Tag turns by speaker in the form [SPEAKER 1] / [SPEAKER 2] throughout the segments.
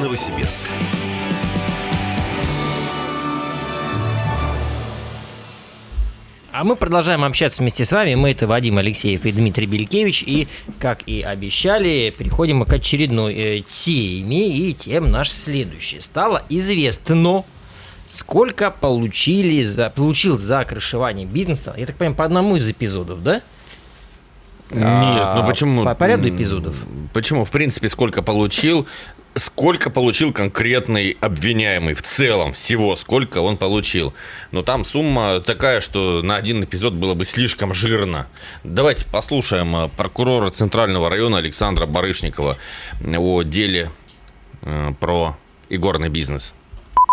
[SPEAKER 1] Новосибирск.
[SPEAKER 2] А мы продолжаем общаться вместе с вами. Мы это Вадим Алексеев и Дмитрий Белькевич. И, как и обещали, переходим к очередной э, теме. И тем наш следующий. Стало известно, сколько получили за, получил за крышевание бизнеса. Я так понимаю, по одному из эпизодов, да?
[SPEAKER 3] Нет, ну
[SPEAKER 2] А,
[SPEAKER 3] почему?
[SPEAKER 2] По, по ряду эпизодов.
[SPEAKER 3] Почему? В принципе, сколько получил, сколько получил конкретный обвиняемый в целом всего, сколько он получил. Но там сумма такая, что на один эпизод было бы слишком жирно. Давайте послушаем э, прокурора Центрального района Александра Барышникова о деле э, про игорный бизнес.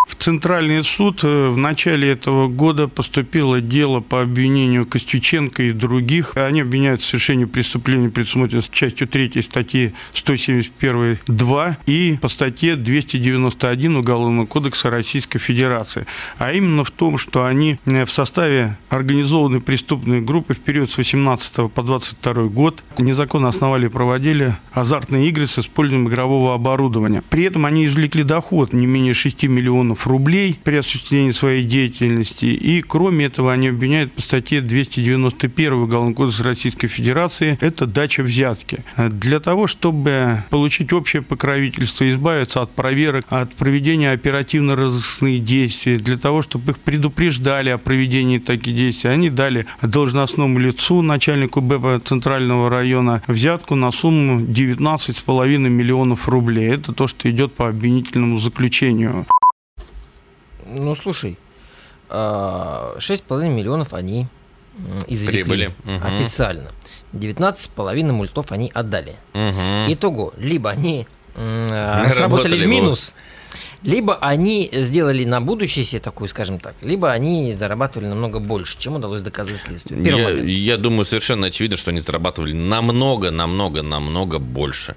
[SPEAKER 4] В Центральный суд э, в начале этого года поступило дело по обвинению Костюченко и других. Они обвиняют в совершении преступления, предусмотренного частью 3 статьи 171.2 и по статье 291 Уголовного кодекса Российской Федерации. А именно в том, что они э, в составе организованной преступной группы в период с 18 по 22 год незаконно основали и проводили азартные игры с использованием игрового оборудования. При этом они извлекли доход не менее 6 миллионов рублей при осуществлении своей деятельности. И кроме этого они обвиняют по статье 291 Уголовного кодекса Российской Федерации это дача взятки. Для того, чтобы получить общее покровительство, избавиться от проверок, от проведения оперативно-розыскных действий, для того, чтобы их предупреждали о проведении таких действий, они дали должностному лицу, начальнику БЭПа Центрального района, взятку на сумму 19,5 миллионов рублей. Это то, что идет по обвинительному заключению.
[SPEAKER 2] Ну, слушай, а, 6,5 миллионов они извлекли
[SPEAKER 3] Прибыли. Мгм.
[SPEAKER 2] официально. 19,5 мультов они отдали.
[SPEAKER 3] Мгм.
[SPEAKER 2] Итого, либо они а, сработали в
[SPEAKER 3] в-
[SPEAKER 2] минус, либо они сделали на будущее себе такую, скажем так, либо они зарабатывали намного больше, чем удалось доказать следствию. Первый
[SPEAKER 3] Я,
[SPEAKER 2] момент.
[SPEAKER 3] я думаю, совершенно очевидно, что они зарабатывали намного, намного, намного больше.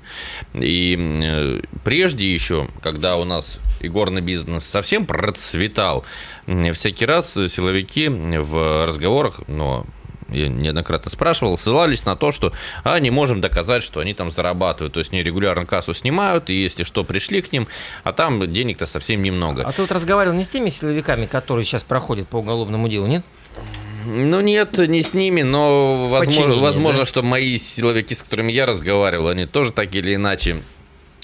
[SPEAKER 3] И э, прежде еще, когда у нас игорный бизнес совсем процветал, всякий раз силовики в разговорах, но я неоднократно спрашивал, ссылались на то, что а, не можем доказать, что они там зарабатывают. То есть они регулярно кассу снимают, и если что, пришли к ним, а там денег-то совсем немного.
[SPEAKER 2] А ты вот разговаривал не с теми силовиками, которые сейчас проходят по уголовному делу, нет?
[SPEAKER 3] Ну нет, не с ними, но возможно, возможно
[SPEAKER 2] да?
[SPEAKER 3] что мои силовики, с которыми я разговаривал, они тоже так или иначе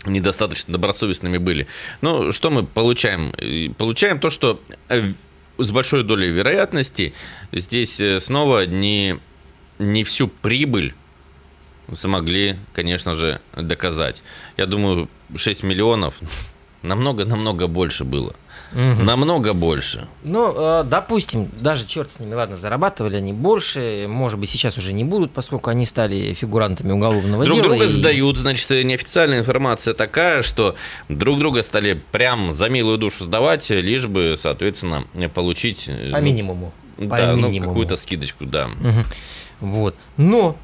[SPEAKER 3] недостаточно добросовестными были. Ну, что мы получаем? Э, Получаем то, что э, с большой долей вероятности здесь э, снова не, не всю прибыль смогли, конечно же, доказать. Я думаю, 6 миллионов намного-намного больше было. Намного больше.
[SPEAKER 2] Ну, э, допустим, даже черт с ними, ладно, зарабатывали они больше, может быть, сейчас уже не будут, поскольку они стали фигурантами уголовного
[SPEAKER 3] Друг
[SPEAKER 2] дела.
[SPEAKER 3] друга
[SPEAKER 2] и-
[SPEAKER 3] сдают, значит, неофициальная информация такая, что друг друга стали прям за милую душу сдавать, лишь бы, соответственно, получить... э,
[SPEAKER 2] По
[SPEAKER 3] ну,
[SPEAKER 2] минимуму. По
[SPEAKER 3] Да, ну,
[SPEAKER 2] минимуму.
[SPEAKER 3] какую-то скидочку, да.
[SPEAKER 2] Мгм. Вот. Но,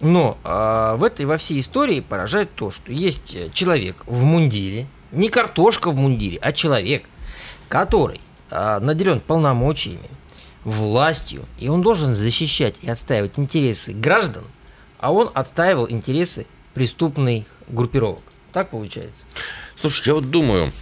[SPEAKER 2] но а, в этой во всей истории поражает то, что есть э, человек в мундире, не картошка в мундире, а человек, который а, наделен полномочиями, властью, и он должен защищать и отстаивать интересы граждан, а он отстаивал интересы преступных группировок. Так получается?
[SPEAKER 3] Слушай, я вот думаю,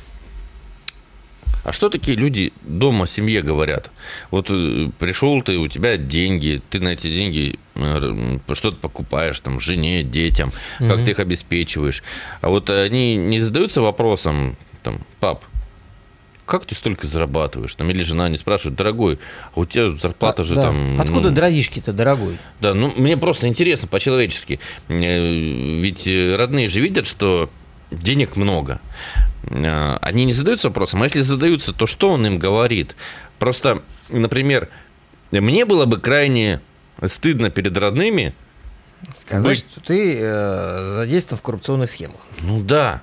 [SPEAKER 3] а что такие люди дома семье говорят? Вот э, пришел ты, у тебя деньги, ты на эти деньги э, что-то покупаешь, там, жене, детям, как
[SPEAKER 2] Мгм.
[SPEAKER 3] ты их обеспечиваешь. А вот они не задаются вопросом, там, пап, как ты столько зарабатываешь? Там, или жена не спрашивает, дорогой, а у тебя зарплата же
[SPEAKER 2] Да.
[SPEAKER 3] там...
[SPEAKER 2] Откуда
[SPEAKER 3] ну,
[SPEAKER 2] дорожишки-то, дорогой?
[SPEAKER 3] да, ну мне просто интересно по-человечески. Э, Ведь родные же видят, что денег много. Э, Они не задаются вопросом, а если задаются, то что он им говорит? Просто, например, мне было бы крайне стыдно перед родными.
[SPEAKER 2] Сказать,
[SPEAKER 3] Быть-
[SPEAKER 2] что ты э, задействован в коррупционных схемах.
[SPEAKER 3] Ну да,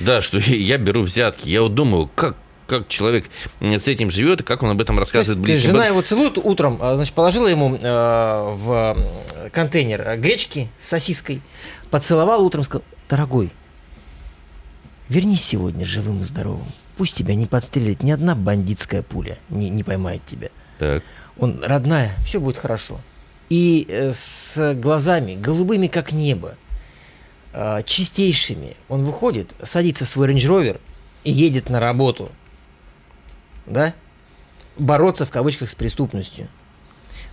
[SPEAKER 3] да, что я- беру взятки. Я вот думаю, как как человек э, с этим живет и как он об этом рассказывает близким.
[SPEAKER 2] жена его целует утром, а, значит, положила ему э, в контейнер гречки с сосиской, поцеловала утром, сказала, дорогой, вернись сегодня живым и здоровым. Пусть тебя не подстрелит ни одна бандитская пуля, не, не поймает тебя.
[SPEAKER 3] Так.
[SPEAKER 2] Он, родная, все будет хорошо. И э, с глазами, голубыми как небо, э, чистейшими. Он выходит, садится в свой рейндж ровер и едет на работу. Да? Бороться в кавычках с преступностью.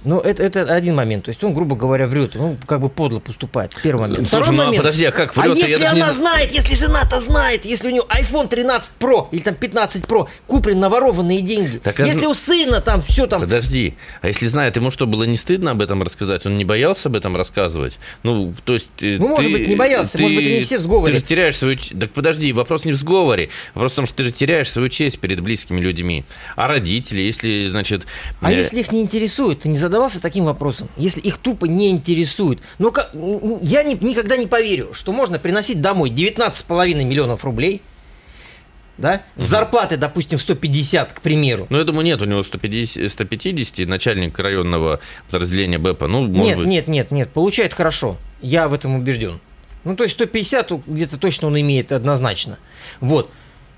[SPEAKER 2] Ну, это, это один момент. То есть он, грубо говоря, врет. Он как бы подло поступает. Первый момент.
[SPEAKER 3] Слушай,
[SPEAKER 2] Второй
[SPEAKER 3] ну а
[SPEAKER 2] момент.
[SPEAKER 3] подожди, а как врет?
[SPEAKER 2] А если
[SPEAKER 3] не
[SPEAKER 2] она
[SPEAKER 3] зн-
[SPEAKER 2] знает, если жена-то знает, если у нее iPhone 13 Pro или там 15 Pro куплен на ворованные деньги,
[SPEAKER 3] Так, а
[SPEAKER 2] если
[SPEAKER 3] зн-
[SPEAKER 2] у сына там все там...
[SPEAKER 3] Подожди, а если знает, ему что, было не стыдно об этом рассказать? Он не боялся об этом рассказывать? Ну, то есть... э,
[SPEAKER 2] Ну, может
[SPEAKER 3] ты-
[SPEAKER 2] быть, не боялся, может быть, они все в сговоре.
[SPEAKER 3] Ты же теряешь свою... Так подожди, вопрос не в сговоре. Вопрос в том, что ты же теряешь свою честь перед близкими людьми. А родители, если, значит...
[SPEAKER 2] А
[SPEAKER 3] э,
[SPEAKER 2] если их не интересует, ты не задавался таким вопросом? Если их тупо не интересует. Ну, как, я не- никогда не поверю, что можно приносить домой 19,5 миллионов рублей, да, с зарплаты, допустим, в 150, к примеру.
[SPEAKER 3] Ну, я думаю, нет у него 150, 150 начальник районного подразделения БЭПа. Ну, может
[SPEAKER 2] нет,
[SPEAKER 3] быть...
[SPEAKER 2] нет, нет, нет, получает хорошо. Я в этом убежден. Ну, то есть 150 у- где-то точно он имеет однозначно. Вот.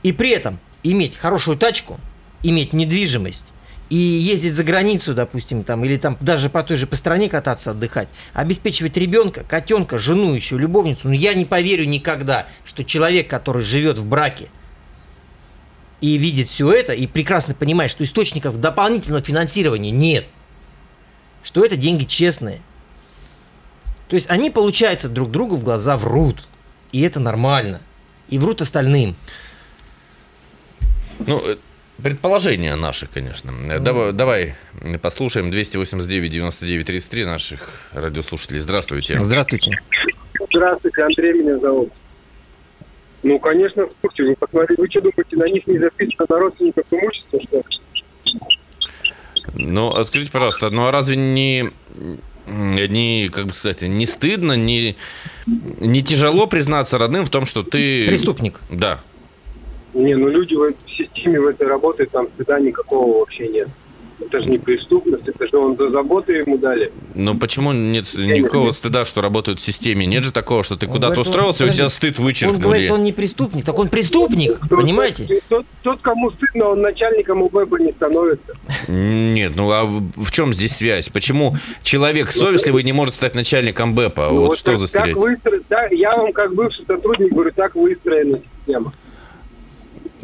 [SPEAKER 2] И при этом иметь хорошую тачку, иметь недвижимость и ездить за границу, допустим, там, или там даже по той же по стране кататься, отдыхать, обеспечивать ребенка, котенка, жену еще, любовницу. Ну, я не поверю никогда, что человек, который живет в браке, и видит все это, и прекрасно понимает, что источников дополнительного финансирования нет, что это деньги честные. То есть они, получается, друг другу в глаза врут. И это нормально. И врут остальным.
[SPEAKER 3] Ну, э, предположения наши, конечно. Э, Давай, давай послушаем 289-99-33 наших радиослушателей. Здравствуйте.
[SPEAKER 2] Здравствуйте.
[SPEAKER 1] Здравствуйте, Андрей меня зовут. Ну, конечно, в курсе. Вы посмотрите, вы что думаете, на них не записано на родственников имущества, что ли?
[SPEAKER 3] Ну, а скажите, пожалуйста, ну а разве не, не как бы сказать, не стыдно, не, не тяжело признаться родным в том, что ты...
[SPEAKER 2] Преступник.
[SPEAKER 3] Да.
[SPEAKER 1] Не, ну люди в этой системе в этой работают, там стыда никакого вообще нет. Это же не преступность, это же он за заботу ему дали.
[SPEAKER 3] Но почему нет никакого стыда, что работают в системе? Нет же такого, что ты
[SPEAKER 2] Он
[SPEAKER 3] куда-то
[SPEAKER 2] говорит, он-
[SPEAKER 3] устроился, и у тебя стыд
[SPEAKER 2] Он
[SPEAKER 3] вычеркнули.
[SPEAKER 2] говорит, он не преступник. Так он преступник,
[SPEAKER 1] Тот-
[SPEAKER 2] понимаете?
[SPEAKER 1] Тот, тот, кому стыдно, он начальником УБЭПа не становится.
[SPEAKER 3] Нет, ну а в, чем здесь связь? Почему человек совестливый не может стать начальником БЭПа?
[SPEAKER 1] Ну,
[SPEAKER 3] вот, что
[SPEAKER 1] так,
[SPEAKER 3] за стереотип?
[SPEAKER 1] выстро- да, я вам как бывший сотрудник говорю, так выстроена система.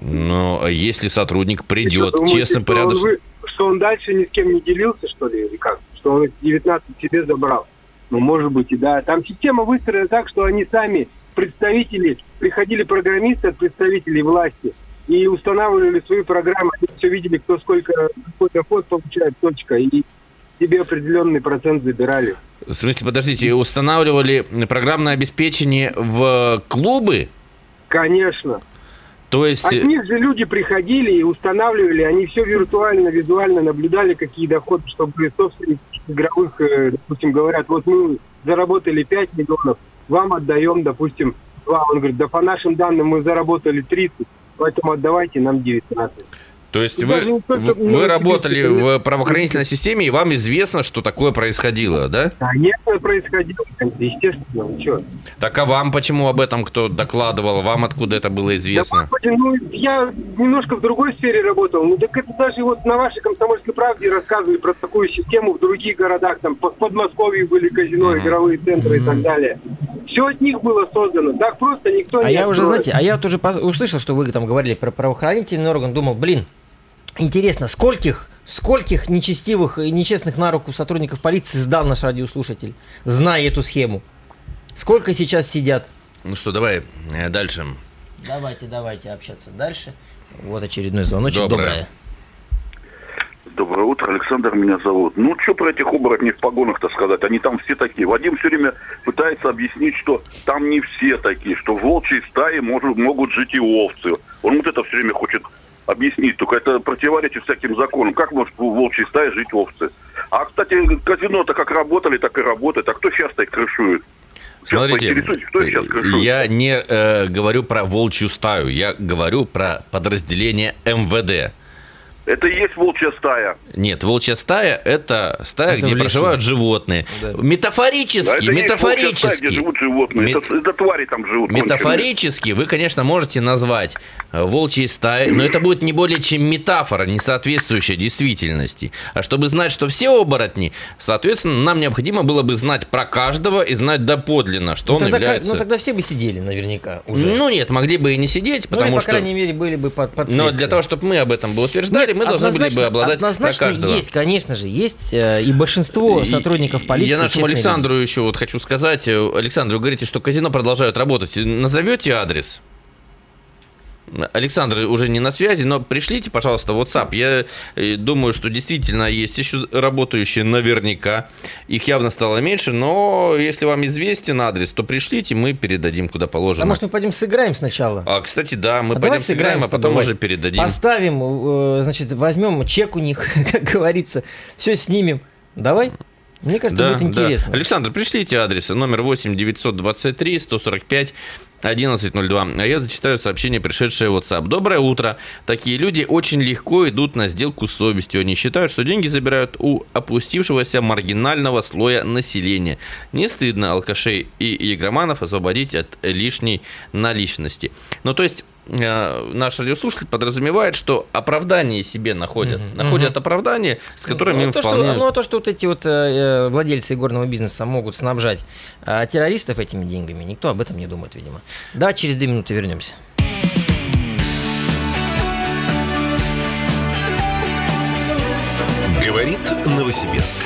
[SPEAKER 3] А если сотрудник придет,
[SPEAKER 1] думаете,
[SPEAKER 3] честно,
[SPEAKER 1] что он
[SPEAKER 3] порядочно...
[SPEAKER 1] вы- Что он дальше ни с кем не делился, что ли, или как? Что он эти 19 себе забрал? Ну, может быть, и да. Там система выстроена так, что они сами, представители, приходили программисты от представителей власти и устанавливали свои программы, они все видели, кто сколько, какой доход получает, точка, и себе определенный процент забирали.
[SPEAKER 3] В смысле, подождите, устанавливали программное обеспечение в клубы?
[SPEAKER 1] Конечно.
[SPEAKER 3] То есть...
[SPEAKER 1] От них же люди приходили и устанавливали, они все виртуально, визуально наблюдали, какие доходы, чтобы собственники игровых, э, допустим, говорят, вот мы заработали 5 миллионов, вам отдаем, допустим, 2. Он говорит, да по нашим данным мы заработали 30, поэтому отдавайте нам 19.
[SPEAKER 3] То есть вы,
[SPEAKER 1] что
[SPEAKER 3] вы- работали в правоохранительной системе, и вам известно, что такое происходило, да?
[SPEAKER 1] Конечно, происходило, естественно, ну что.
[SPEAKER 3] Так а вам почему об этом кто докладывал? Вам откуда это было
[SPEAKER 1] Да,
[SPEAKER 3] известно?
[SPEAKER 1] господи, ну, я немножко в другой сфере работал. Ну, так это даже вот на вашей комсомольской правде рассказывали про такую систему в других городах. Там в Подмосковье были казино,
[SPEAKER 3] Мгм.
[SPEAKER 1] игровые центры и так далее. Все от них было создано. Так просто никто
[SPEAKER 2] А
[SPEAKER 1] не
[SPEAKER 2] я уже,
[SPEAKER 1] откроет.
[SPEAKER 2] знаете, а я вот уже пос- услышал, что вы там говорили про правоохранительный орган, думал, блин, интересно, скольких, скольких нечестивых и нечестных на руку сотрудников полиции сдал наш радиослушатель, зная эту схему? Сколько сейчас сидят?
[SPEAKER 3] Ну что, давай э, дальше.
[SPEAKER 2] Давайте, давайте общаться дальше. Вот очередной звоночек.
[SPEAKER 3] Доброе.
[SPEAKER 2] Доброе.
[SPEAKER 5] Доброе утро, Александр меня зовут. Ну, что про этих оборотней в погонах-то сказать? Они там все такие. Вадим все время пытается объяснить, что там не все такие, что в волчьей стае может, могут жить и овцы. Он вот это все время хочет объяснить, только это противоречит всяким законам. Как может в волчьей стае жить овцы? А, кстати, казино-то как работали, так и работает. А кто сейчас-то их крышует? Сейчас
[SPEAKER 3] Смотрите,
[SPEAKER 5] поинтересуйтесь, кто их сейчас крышует?
[SPEAKER 3] я не э, говорю про волчью стаю, я говорю про подразделение МВД.
[SPEAKER 5] Это и есть волчья стая.
[SPEAKER 3] Нет, волчья стая это стая,
[SPEAKER 2] Это
[SPEAKER 3] где проживают животные.
[SPEAKER 2] Да.
[SPEAKER 5] Да
[SPEAKER 3] Метафорически,
[SPEAKER 5] это и есть волчья стая,
[SPEAKER 3] метафорически.
[SPEAKER 5] где живут животные.
[SPEAKER 3] Мет-
[SPEAKER 5] Это, это твари там живут. конченые.
[SPEAKER 3] Метафорически вы, конечно, можете назвать э, волчьей стаи, но это будет не более чем метафора, не соответствующая действительности. А чтобы знать, что все оборотни, соответственно, нам необходимо было бы знать про каждого и знать доподлинно, что
[SPEAKER 2] Ну,
[SPEAKER 3] он
[SPEAKER 2] тогда, как-
[SPEAKER 3] является...
[SPEAKER 2] ну тогда все бы сидели наверняка уже.
[SPEAKER 3] Ну нет, могли бы и не сидеть,
[SPEAKER 2] Ну, или,
[SPEAKER 3] потому
[SPEAKER 2] по
[SPEAKER 3] что...
[SPEAKER 2] крайней мере, были бы под, под
[SPEAKER 3] Но для того, чтобы мы об этом бы утверждали,
[SPEAKER 2] Нет,
[SPEAKER 3] мы должны были бы
[SPEAKER 2] однозначно-
[SPEAKER 3] обладать про
[SPEAKER 2] Однозначно
[SPEAKER 3] каждого.
[SPEAKER 2] есть, конечно же, есть э, и большинство сотрудников полиции.
[SPEAKER 3] Я нашему Александру еще вот хочу сказать. э, Александр, вы говорите, что казино продолжают работать. Назовете адрес? Александр уже не на связи, но пришлите, пожалуйста, WhatsApp. Я э, думаю, что действительно есть еще работающие наверняка. Их явно стало меньше, но если вам известен адрес, то пришлите, мы передадим куда положено.
[SPEAKER 2] А может мы пойдем сыграем сначала?
[SPEAKER 3] А, кстати, да, мы
[SPEAKER 2] А
[SPEAKER 3] пойдем сыграем, а потом уже передадим.
[SPEAKER 2] Поставим, э, значит, возьмем чек у них, как говорится, все снимем. Давай? Мне кажется, будет интересно.
[SPEAKER 3] Александр, пришлите адрес номер 8 923 145 1102. А я зачитаю сообщение, пришедшее в WhatsApp. Доброе утро. Такие люди очень легко идут на сделку с совестью. Они считают, что деньги забирают у опустившегося маргинального слоя населения. Не стыдно алкашей и игроманов освободить от лишней наличности. Ну, то есть, наш радиослушатель подразумевает, что оправдание себе находят.
[SPEAKER 2] Мгм.
[SPEAKER 3] Находят оправдание, с которым
[SPEAKER 2] ну,
[SPEAKER 3] им
[SPEAKER 2] то,
[SPEAKER 3] вполне...
[SPEAKER 2] что, ну, а то, что вот эти вот э, владельцы игорного бизнеса могут снабжать э, террористов этими деньгами, никто об этом не думает, видимо. Да, через две минуты вернемся.
[SPEAKER 6] Говорит Новосибирск.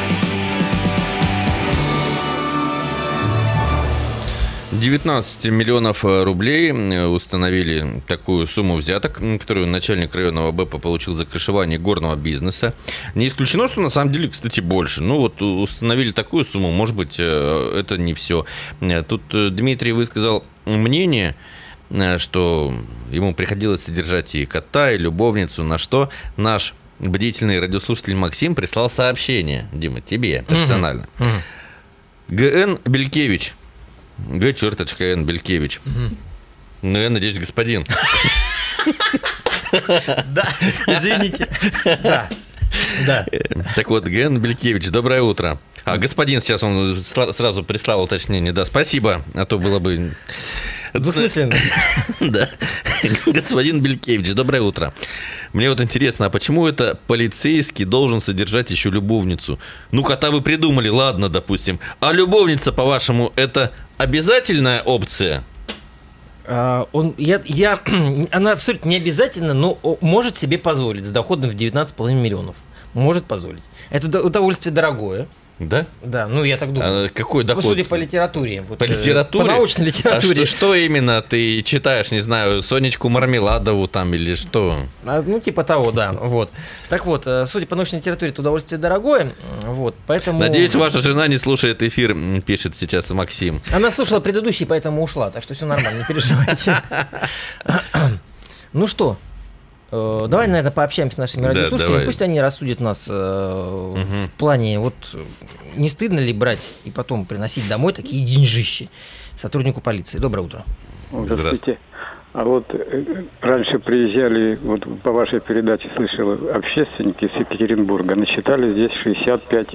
[SPEAKER 3] 19 миллионов э, рублей установили такую сумму взяток, которую начальник районного БЭПа получил за крышевание горного бизнеса. Не исключено, что на самом деле, кстати, больше. Ну вот установили такую сумму, может быть, э, это не все. Тут э, Дмитрий высказал мнение, что ему приходилось содержать и кота, и любовницу, на что наш бдительный радиослушатель Максим прислал сообщение, Дима, тебе персонально. ГН Белькевич. Г. Черточка Н. Белькевич. Ну, я надеюсь, господин.
[SPEAKER 2] Да, извините. Да. Да.
[SPEAKER 3] Так вот, Ген Белькевич, доброе утро. А господин сейчас он сра- сразу прислал уточнение. Да, спасибо, а то было бы...
[SPEAKER 2] Двусмысленно.
[SPEAKER 3] Да. Господин Белькевич, доброе утро. Мне вот интересно, а почему это полицейский должен содержать еще любовницу? Ну, кота вы придумали, ладно, допустим. А любовница, по-вашему, это обязательная опция?
[SPEAKER 2] А, Он, я, я, она абсолютно не обязательно, но может себе позволить с доходом в 19,5 миллионов. Может позволить. Это удо- удовольствие дорогое.
[SPEAKER 3] Да?
[SPEAKER 2] Да, ну я так думаю.
[SPEAKER 3] А какой
[SPEAKER 2] Ну,
[SPEAKER 3] доход?
[SPEAKER 2] Судя по литературе. вот,
[SPEAKER 3] По
[SPEAKER 2] э,
[SPEAKER 3] литературе?
[SPEAKER 2] По научной
[SPEAKER 3] А
[SPEAKER 2] литературе.
[SPEAKER 3] что, что именно ты читаешь, не знаю, Сонечку Мармеладову там или что?
[SPEAKER 2] А, Ну, типа того, да. Вот. Так вот, э, судя по научной литературе, это удовольствие дорогое. Вот, поэтому...
[SPEAKER 3] Надеюсь, ваша жена не слушает эфир, пишет сейчас Максим.
[SPEAKER 2] Она слушала предыдущий, поэтому ушла, так что все нормально, не переживайте. Ну что, давай, наверное, пообщаемся с нашими
[SPEAKER 3] Да,
[SPEAKER 2] радиослушателями.
[SPEAKER 3] давай.
[SPEAKER 2] Пусть они рассудят нас э, в плане, вот э, не стыдно ли брать и потом приносить домой такие деньжищи сотруднику полиции. Доброе утро.
[SPEAKER 3] Здравствуйте.
[SPEAKER 7] А вот э, раньше приезжали, вот по вашей передаче слышал, общественники из Екатеринбурга, насчитали здесь 65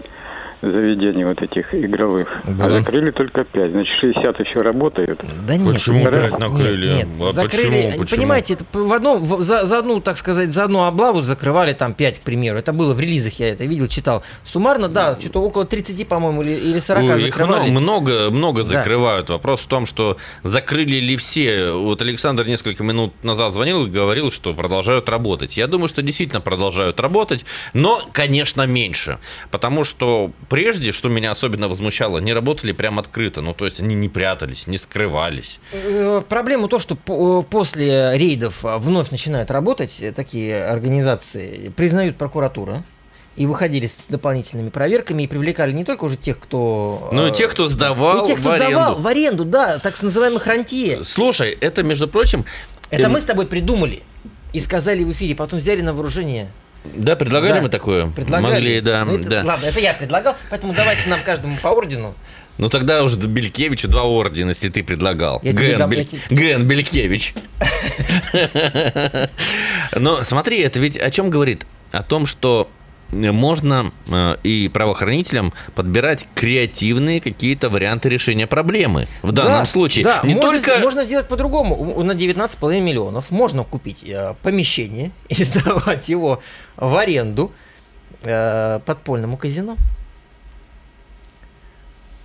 [SPEAKER 7] заведений вот этих игровых.
[SPEAKER 2] Да.
[SPEAKER 7] А закрыли только 5, значит 60 еще работают.
[SPEAKER 2] Да нет,
[SPEAKER 3] Почему
[SPEAKER 2] нет,
[SPEAKER 3] пять
[SPEAKER 2] нет,
[SPEAKER 3] накрыли?
[SPEAKER 2] Нет,
[SPEAKER 3] А
[SPEAKER 2] закрыли.
[SPEAKER 3] почему? Почему?
[SPEAKER 2] Понимаете, это в одном, в- за, за одну, так сказать, за одну облаву закрывали там 5, к примеру. Это было в релизах, я это видел, читал. Суммарно, да, что-то около 30, по-моему, или, или 40
[SPEAKER 3] Ой, их
[SPEAKER 2] закрывали.
[SPEAKER 3] много, много, много
[SPEAKER 2] Да.
[SPEAKER 3] закрывают. Вопрос в том, что закрыли ли все. Вот Александр несколько минут назад звонил и говорил, что продолжают работать. Я думаю, что действительно продолжают работать, но, конечно, меньше. Потому что прежде, что меня особенно возмущало, не работали прям открыто. Ну, то есть они не прятались, не скрывались.
[SPEAKER 2] Э, Проблема то, что по- после рейдов а, вновь начинают работать э, такие организации, признают прокуратура. И выходили с дополнительными проверками и привлекали не только уже тех, кто...
[SPEAKER 3] Ну, и
[SPEAKER 2] э,
[SPEAKER 3] тех, кто сдавал
[SPEAKER 2] и тех, кто
[SPEAKER 3] в аренду.
[SPEAKER 2] сдавал в аренду, да, так называемых рантье.
[SPEAKER 3] Слушай, это, между прочим...
[SPEAKER 2] Это
[SPEAKER 3] эм,
[SPEAKER 2] мы с тобой придумали и сказали в эфире, потом взяли на вооружение.
[SPEAKER 3] Да, предлагали
[SPEAKER 2] Да.
[SPEAKER 3] мы такое?
[SPEAKER 2] Предлагали.
[SPEAKER 3] Могли, да,
[SPEAKER 2] Ну, это-
[SPEAKER 3] да.
[SPEAKER 2] Ладно, это я предлагал, поэтому давайте нам каждому по ордену.
[SPEAKER 3] Ну тогда уже Белькевичу два ордена, если ты предлагал.
[SPEAKER 2] Я
[SPEAKER 3] Ген,
[SPEAKER 2] дам-
[SPEAKER 3] Бель-
[SPEAKER 2] я
[SPEAKER 3] Ген Белькевич. Но смотри, это ведь о чем говорит? О том, что можно э, и правоохранителям подбирать креативные какие-то варианты решения проблемы. В данном
[SPEAKER 2] Да,
[SPEAKER 3] случае
[SPEAKER 2] Да,
[SPEAKER 3] не
[SPEAKER 2] можно,
[SPEAKER 3] только...
[SPEAKER 2] можно сделать по-другому. На 19,5 миллионов можно купить э, помещение и сдавать его в аренду э, подпольному казино.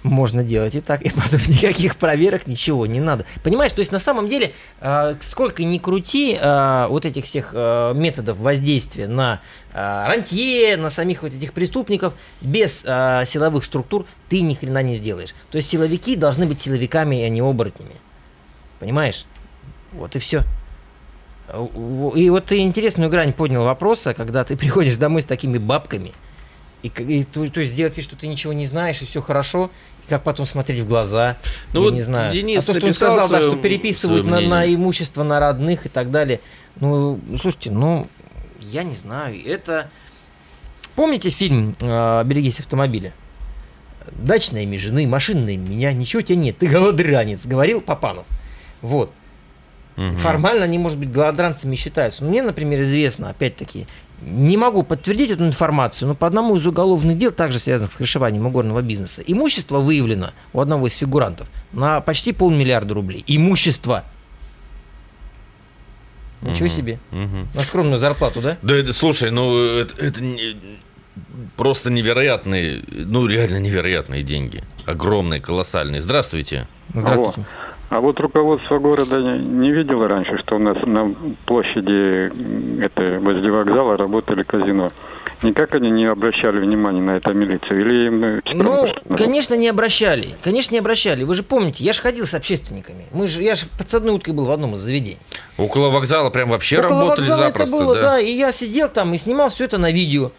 [SPEAKER 2] Можно делать и так, и потом никаких проверок, ничего не надо. Понимаешь, то есть на самом деле, э, сколько ни крути э, вот этих всех э, методов воздействия на рантье, на самих вот этих преступников, без силовых структур ты ни хрена не сделаешь. То есть силовики должны быть силовиками, а не оборотнями. Понимаешь? Вот и все. И вот ты интересную грань поднял вопроса, когда ты приходишь домой с такими бабками, и, и то, то есть сделать вид, что ты ничего не знаешь, и все хорошо, как потом смотреть в глаза,
[SPEAKER 3] Ну
[SPEAKER 2] я
[SPEAKER 3] вот
[SPEAKER 2] не знаю.
[SPEAKER 3] Денис
[SPEAKER 2] а то, что он сказал, да, что переписывают на, на имущество, на родных и так далее. Ну, слушайте, ну, я не знаю, это... Помните фильм э, «Берегись автомобиля»? Дачное имя жены, машинное имя меня, ничего у тебя нет, ты голодранец, говорил Папанов. Вот.
[SPEAKER 3] Мгм.
[SPEAKER 2] Формально они, может быть, голодранцами считаются. Но мне, например, известно, опять-таки, не могу подтвердить эту информацию, но по одному из уголовных дел, также связанных с крышеванием игорного бизнеса, имущество выявлено у одного из фигурантов на почти полмиллиарда рублей. Имущество. Ничего
[SPEAKER 3] Мгм.
[SPEAKER 2] себе.
[SPEAKER 3] Мгм.
[SPEAKER 2] На скромную зарплату, да?
[SPEAKER 3] Да, это, слушай, ну это, это не- просто невероятные, ну реально невероятные деньги. Огромные, колоссальные. Здравствуйте.
[SPEAKER 2] Здравствуйте.
[SPEAKER 7] А вот руководство города не видело раньше, что у нас на площади это, возле вокзала работали казино. Никак они не обращали внимания на это милицию? Или им э,
[SPEAKER 2] Ну, конечно, не обращали. Конечно, не обращали. Вы же помните, я же ходил с общественниками. Мы же, я же подсадной уткой был в одном из заведений.
[SPEAKER 3] Около вокзала прям вообще
[SPEAKER 2] Около
[SPEAKER 3] работали
[SPEAKER 2] вокзала
[SPEAKER 3] запросто,
[SPEAKER 2] это было,
[SPEAKER 3] да?
[SPEAKER 2] да. И я сидел там и снимал все это на видео.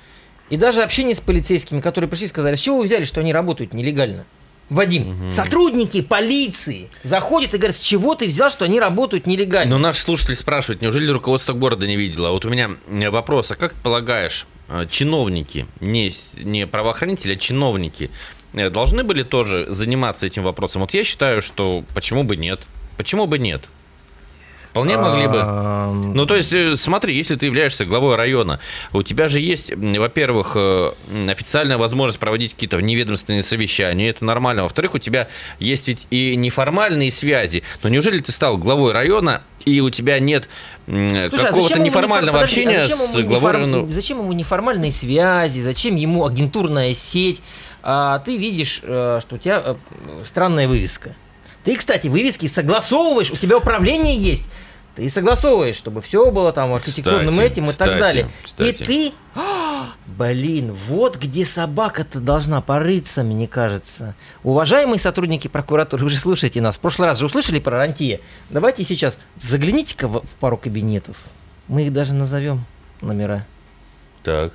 [SPEAKER 2] И даже общение с полицейскими, которые пришли, сказали, с чего вы взяли, что они работают нелегально? Вадим, сотрудники полиции заходят и говорят, с чего ты взял, что они работают нелегально?
[SPEAKER 3] Но наши слушатели спрашивают, неужели руководство города не видело? А Вот у меня э, вопрос, а как полагаешь, э, чиновники, не, не правоохранители, а чиновники, э, должны были тоже заниматься этим вопросом? Вот я считаю, что почему бы нет? Почему бы нет? Вполне могли бы. Ну, то есть, э, смотри, если ты являешься главой района, у тебя же есть, во-первых, э, официальная возможность проводить какие-то вневедомственные совещания, это нормально. Во-вторых, у тебя есть ведь и неформальные связи. Но неужели ты стал главой района, и у тебя нет
[SPEAKER 2] а
[SPEAKER 3] какого-то
[SPEAKER 2] ему
[SPEAKER 3] неформального
[SPEAKER 2] нефор- подожди, а
[SPEAKER 3] общения
[SPEAKER 2] зачем ему
[SPEAKER 3] с главой района?
[SPEAKER 2] Зачем ему неформальные связи, зачем ему агентурная сеть? А ты видишь, э, что у тебя странная вывеска. Ты, кстати, вывески согласовываешь, у тебя управление есть. Ты согласовываешь, чтобы все было там архитектурным
[SPEAKER 3] Кстати,
[SPEAKER 2] этим и
[SPEAKER 3] кстати,
[SPEAKER 2] так далее.
[SPEAKER 3] кстати.
[SPEAKER 2] И ты... А, Блин, вот где собака-то должна порыться, мне кажется. Уважаемые сотрудники прокуратуры, вы же слушаете нас. В прошлый раз же услышали про Рантье. Давайте сейчас загляните-ка в в пару кабинетов. Мы их даже назовем номера.
[SPEAKER 3] Так.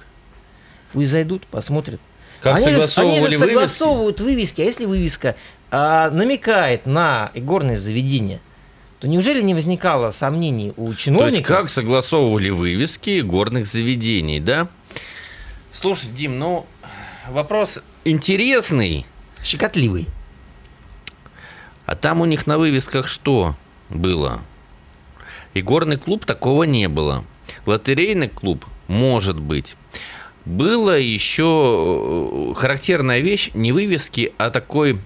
[SPEAKER 2] Пусть зайдут, посмотрят.
[SPEAKER 3] Как
[SPEAKER 2] они, же, они же
[SPEAKER 3] вывески?
[SPEAKER 2] согласовывают вывески. А если вывеска а, намекает на игорное заведение, то неужели не возникало сомнений у
[SPEAKER 3] То
[SPEAKER 2] чиновника?
[SPEAKER 3] есть, как согласовывали вывески горных заведений, да? Слушай, Дим, ну, вопрос интересный.
[SPEAKER 2] Щекотливый.
[SPEAKER 3] А там у них на вывесках что было? Игорный клуб такого не было. Лотерейный клуб может быть. Было еще э, характерная вещь, не вывески, а такой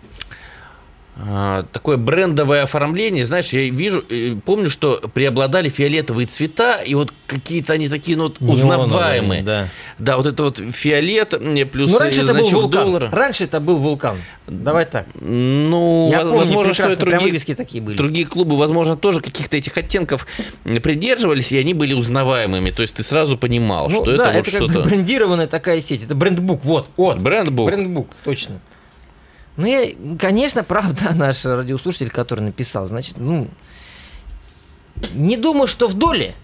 [SPEAKER 3] такое брендовое оформление, знаешь, я вижу, э, помню, что преобладали фиолетовые цвета, и вот какие-то они такие, ну, вот, узнаваемые.
[SPEAKER 2] да.
[SPEAKER 3] Да, вот это вот фиолет, плюс
[SPEAKER 2] Ну, раньше
[SPEAKER 3] э,
[SPEAKER 2] это был вулкан.
[SPEAKER 3] доллара.
[SPEAKER 2] Раньше это был вулкан. Давай так.
[SPEAKER 3] Ну,
[SPEAKER 2] Я помню
[SPEAKER 3] возможно, что и другие,
[SPEAKER 2] такие были.
[SPEAKER 3] другие клубы, возможно, тоже каких-то этих оттенков придерживались, и они были узнаваемыми. То есть ты сразу понимал,
[SPEAKER 2] Ну,
[SPEAKER 3] что
[SPEAKER 2] да,
[SPEAKER 3] это вот
[SPEAKER 2] это как брендированная такая сеть. Это брендбук. Вот, вот.
[SPEAKER 3] Брендбук.
[SPEAKER 2] Брендбук, точно. Ну, я, конечно, правда, наш радиослушатель, который написал, значит, ну, не думаю, что в доле,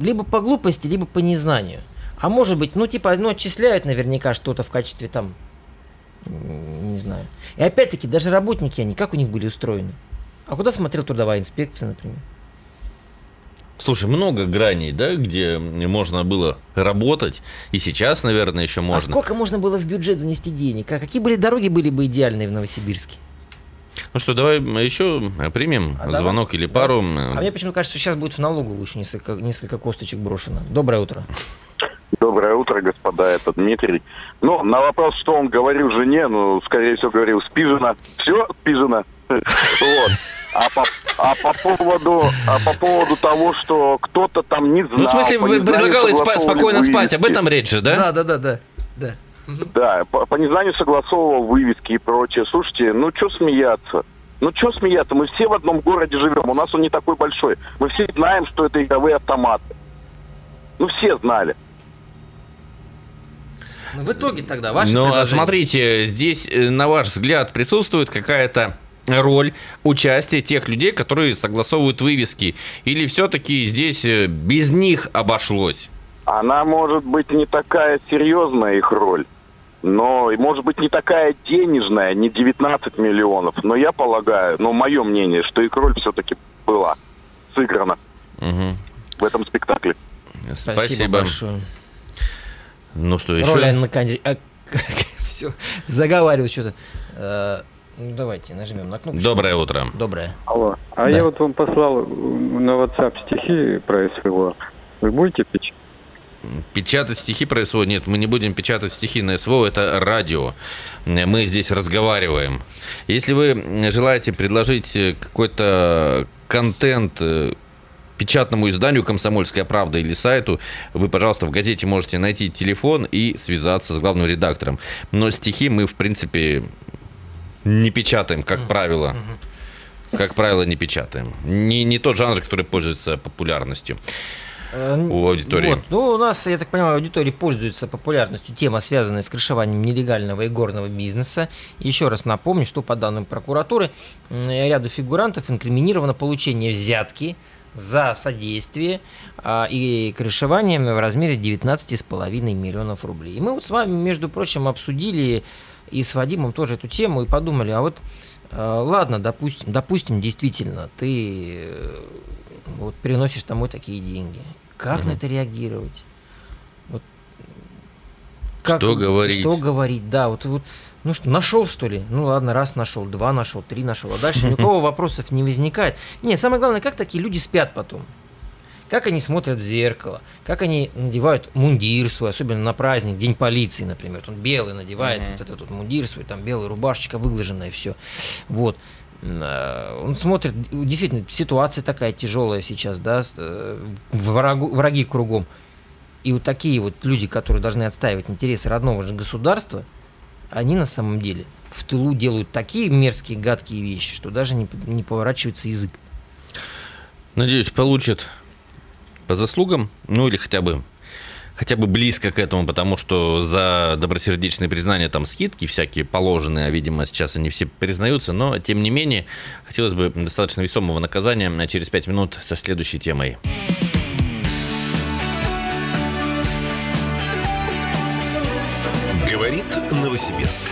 [SPEAKER 2] либо по глупости, либо по незнанию. А может быть, ну, типа, ну, отчисляют наверняка что-то в качестве там, не знаю. И опять-таки, даже работники они, как у них были устроены? А куда смотрел трудовая инспекция, например?
[SPEAKER 3] Слушай, много граней, да, где можно было работать, и сейчас, наверное, еще
[SPEAKER 2] А
[SPEAKER 3] можно.
[SPEAKER 2] сколько можно было в бюджет занести денег? А какие были дороги были бы идеальные в Новосибирске?
[SPEAKER 3] Ну что, давай еще примем
[SPEAKER 2] А давай.
[SPEAKER 3] звонок или пару.
[SPEAKER 2] А мне почему кажется, что сейчас будет в налоговую еще несколько, несколько косточек брошено. Доброе утро.
[SPEAKER 5] Доброе утро, господа, это Дмитрий. Ну, на вопрос, что он говорил жене, ну, скорее всего, говорил, спижено. Все, спижено. Вот. А по, а по поводу, а по поводу того, что кто-то там не знал...
[SPEAKER 3] Ну, в смысле,
[SPEAKER 5] по
[SPEAKER 3] вы
[SPEAKER 5] незнанию
[SPEAKER 3] предлагал спать, спокойно об
[SPEAKER 5] вывески.
[SPEAKER 3] этом речь же, да?
[SPEAKER 2] Да, да, да, да. да.
[SPEAKER 5] Да, по, по незнанию согласовывал вывески и прочее. Слушайте, ну что смеяться? Ну что смеяться? Мы все в одном городе живем, у нас он не такой большой. Мы все знаем, что это игровые автоматы. Ну все знали.
[SPEAKER 2] Ну, в итоге тогда ваше
[SPEAKER 3] Но
[SPEAKER 2] предложение.
[SPEAKER 3] смотрите, здесь, э, на ваш взгляд, присутствует какая-то роль участия тех людей, которые согласовывают вывески? Или все-таки здесь э, без них обошлось?
[SPEAKER 5] Она может быть не такая серьезная их роль, но может быть не такая денежная, не 19 миллионов. Но я полагаю, ну мое мнение, что их роль все-таки была сыграна
[SPEAKER 3] Мгм.
[SPEAKER 5] в этом спектакле.
[SPEAKER 2] Спасибо, большое.
[SPEAKER 3] Ну что, еще?
[SPEAKER 2] Роль Анны Кандри- а, Все, заговариваю что-то. Ну, давайте нажмем на кнопку.
[SPEAKER 3] Доброе утро.
[SPEAKER 2] Доброе.
[SPEAKER 7] Алло. А
[SPEAKER 2] Да.
[SPEAKER 7] я вот вам послал на WhatsApp стихи про СВО. Вы будете печь?
[SPEAKER 3] Печатать стихи про СВО? Нет, мы не будем печатать стихи на СВО, это радио. Мы здесь разговариваем. Если вы желаете предложить какой-то контент печатному изданию «Комсомольская правда» или сайту, вы, пожалуйста, в газете можете найти телефон и связаться с главным редактором. Но стихи мы, в принципе, не печатаем, как правило. Как правило, не печатаем. Не, не тот жанр, который пользуется популярностью.
[SPEAKER 2] Э,
[SPEAKER 3] У аудитории.
[SPEAKER 2] Вот. Ну, у нас, я так понимаю, аудитория пользуется популярностью тема, связанная с крышеванием нелегального и горного бизнеса. Еще раз напомню, что по данным прокуратуры, ряду фигурантов инкриминировано получение взятки за содействие а, и крышевание в размере 19,5 миллионов рублей. И мы вот с вами, между прочим, обсудили и с Вадимом тоже эту тему и подумали, а вот э, ладно, допустим, допустим, действительно, ты э, вот приносишь домой такие деньги. Как на
[SPEAKER 3] Мгм.
[SPEAKER 2] это реагировать? Вот,
[SPEAKER 3] Что говорить?
[SPEAKER 2] Что говорить, да. Вот, вот, ну что, нашел что ли? Ну ладно, раз нашел, два нашел, три нашел. А дальше ни у кого вопросов не возникает. Нет, самое главное, как такие люди спят потом? Как они смотрят в зеркало, как они надевают мундир свой, особенно на праздник, День полиции, например. Он белый надевает,
[SPEAKER 3] Мгм.
[SPEAKER 2] вот этот вот мундир свой, там белая рубашечка выглаженная, все. Вот. Э, Он смотрит, действительно, ситуация такая тяжелая сейчас, да, э, врагу- враги кругом. И вот такие вот люди, которые должны отстаивать интересы родного же государства, они на самом деле в тылу делают такие мерзкие, гадкие вещи, что даже не, не поворачивается язык.
[SPEAKER 3] Надеюсь, получит по заслугам, ну или хотя бы хотя бы близко к этому, потому что за добросердечные признания там скидки всякие положенные, а видимо сейчас они все признаются, но тем не менее хотелось бы достаточно весомого наказания через 5 минут со следующей темой.
[SPEAKER 6] Говорит Новосибирск.